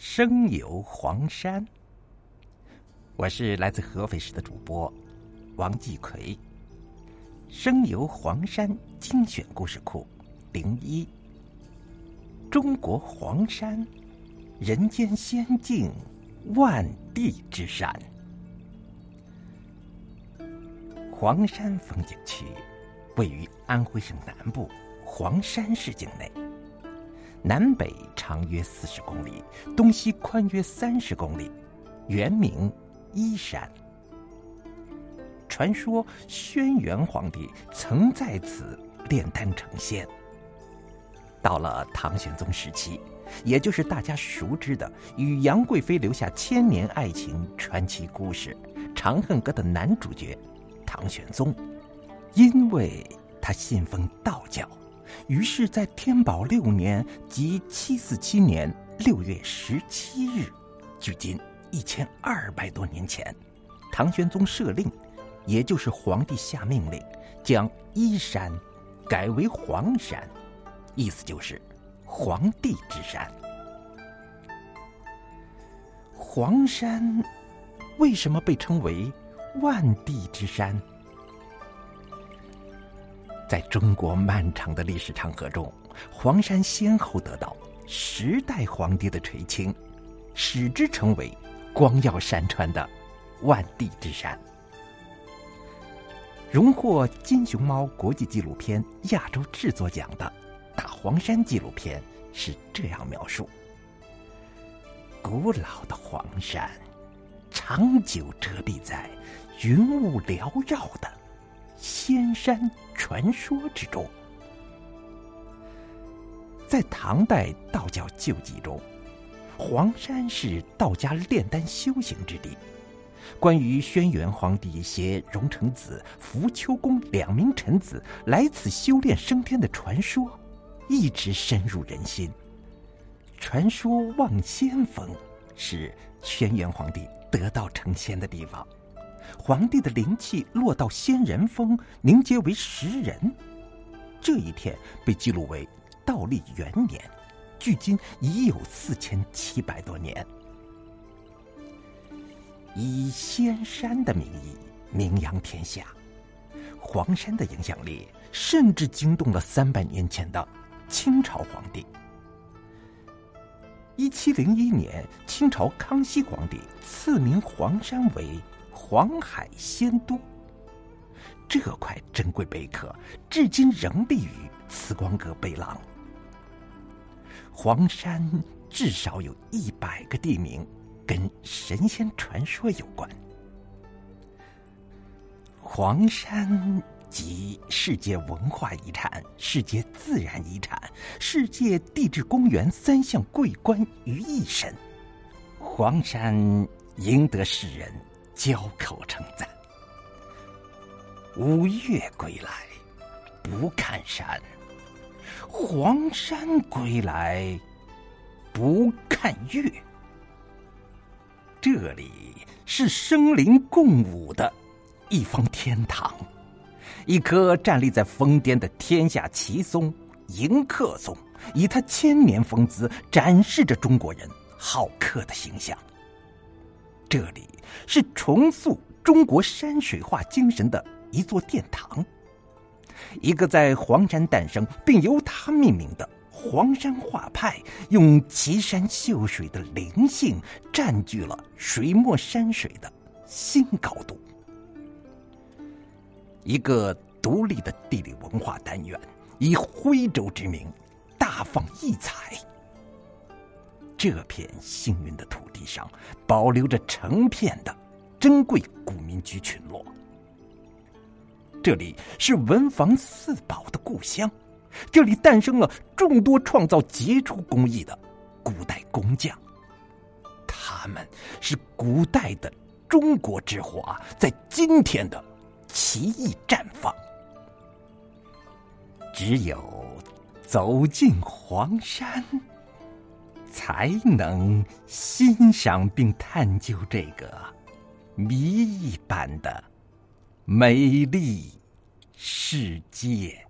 生游黄山，我是来自合肥市的主播王继奎。生游黄山精选故事库零一，中国黄山，人间仙境，万地之山。黄山风景区位于安徽省南部黄山市境内。南北长约四十公里，东西宽约三十公里，原名依山。传说轩辕皇帝曾在此炼丹成仙。到了唐玄宗时期，也就是大家熟知的与杨贵妃留下千年爱情传奇故事《长恨歌》的男主角唐玄宗，因为他信奉道教。于是，在天宝六年，即七四七年六月十七日，距今一千二百多年前，唐玄宗设令，也就是皇帝下命令，将依山改为黄山，意思就是皇帝之山。黄山为什么被称为万地之山？在中国漫长的历史长河中，黄山先后得到十代皇帝的垂青，使之成为光耀山川的万地之山。荣获金熊猫国际纪录片亚洲制作奖的《大黄山》纪录片是这样描述：古老的黄山，长久遮蔽在云雾缭绕的。仙山传说之中，在唐代道教旧记中，黄山是道家炼丹修行之地。关于轩辕皇帝携荣成子、福丘公两名臣子来此修炼升天的传说，一直深入人心。传说望仙峰是轩辕皇帝得道成仙的地方。皇帝的灵气落到仙人峰，凝结为石人。这一天被记录为道历元年，距今已有四千七百多年。以仙山的名义名扬天下，黄山的影响力甚至惊动了三百年前的清朝皇帝。一七零一年，清朝康熙皇帝赐名黄山为。黄海仙都，这块珍贵碑刻至今仍立于慈光阁北廊。黄山至少有一百个地名跟神仙传说有关。黄山集世界文化遗产、世界自然遗产、世界地质公园三项桂冠于一身，黄山赢得世人。交口称赞。五岳归来，不看山；黄山归来，不看岳。这里是生灵共舞的一方天堂，一棵站立在峰巅的天下奇松——迎客松，以它千年风姿，展示着中国人好客的形象。这里是重塑中国山水画精神的一座殿堂，一个在黄山诞生并由它命名的黄山画派，用奇山秀水的灵性占据了水墨山水的新高度。一个独立的地理文化单元，以徽州之名大放异彩。这片幸运的土地上，保留着成片的珍贵古民居群落。这里是文房四宝的故乡，这里诞生了众多创造杰出工艺的古代工匠。他们是古代的中国之华，在今天的奇异绽放。只有走进黄山。才能欣赏并探究这个谜一般的美丽世界。